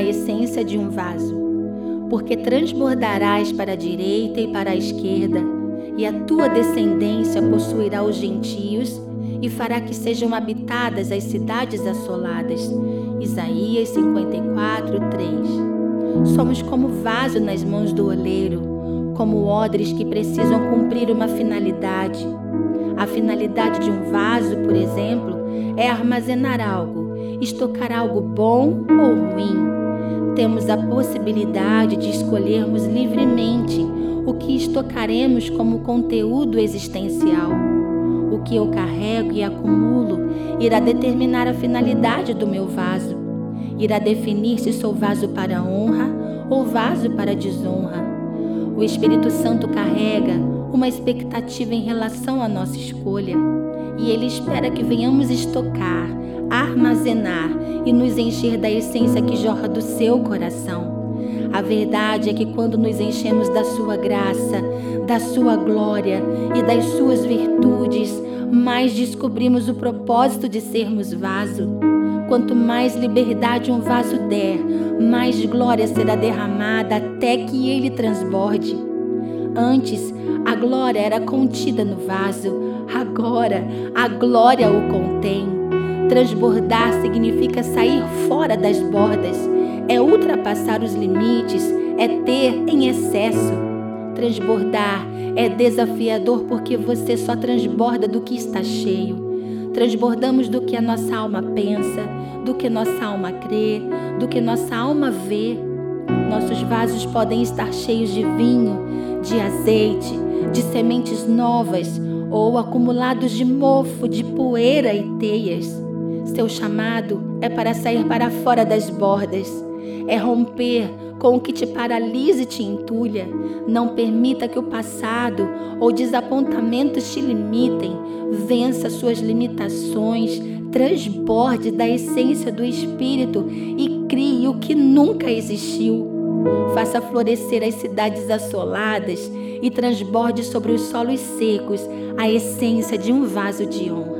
a essência de um vaso, porque transbordarás para a direita e para a esquerda, e a tua descendência possuirá os gentios e fará que sejam habitadas as cidades assoladas. Isaías 54, 3. Somos como vaso nas mãos do oleiro, como odres que precisam cumprir uma finalidade. A finalidade de um vaso, por exemplo, é armazenar algo, estocar algo bom ou ruim. Temos a possibilidade de escolhermos livremente o que estocaremos como conteúdo existencial. O que eu carrego e acumulo irá determinar a finalidade do meu vaso. Irá definir se sou vaso para honra ou vaso para desonra. O Espírito Santo carrega uma expectativa em relação à nossa escolha e ele espera que venhamos estocar, armazenar e nos encher da essência que jorra do seu coração. A verdade é que quando nos enchemos da Sua graça, da Sua glória e das Suas virtudes, mais descobrimos o propósito de sermos vaso. Quanto mais liberdade um vaso der, mais glória será derramada até que ele transborde. Antes, a glória era contida no vaso, agora a glória o contém. Transbordar significa sair fora das bordas é ultrapassar os limites, é ter em excesso. Transbordar é desafiador porque você só transborda do que está cheio. Transbordamos do que a nossa alma pensa, do que nossa alma crê, do que nossa alma vê. Nossos vasos podem estar cheios de vinho, de azeite, de sementes novas ou acumulados de mofo, de poeira e teias. Seu chamado é para sair para fora das bordas é romper com o que te paralisa e te entulha. Não permita que o passado ou desapontamentos te limitem. Vença suas limitações, transborde da essência do Espírito e crie o que nunca existiu. Faça florescer as cidades assoladas e transborde sobre os solos secos a essência de um vaso de honra.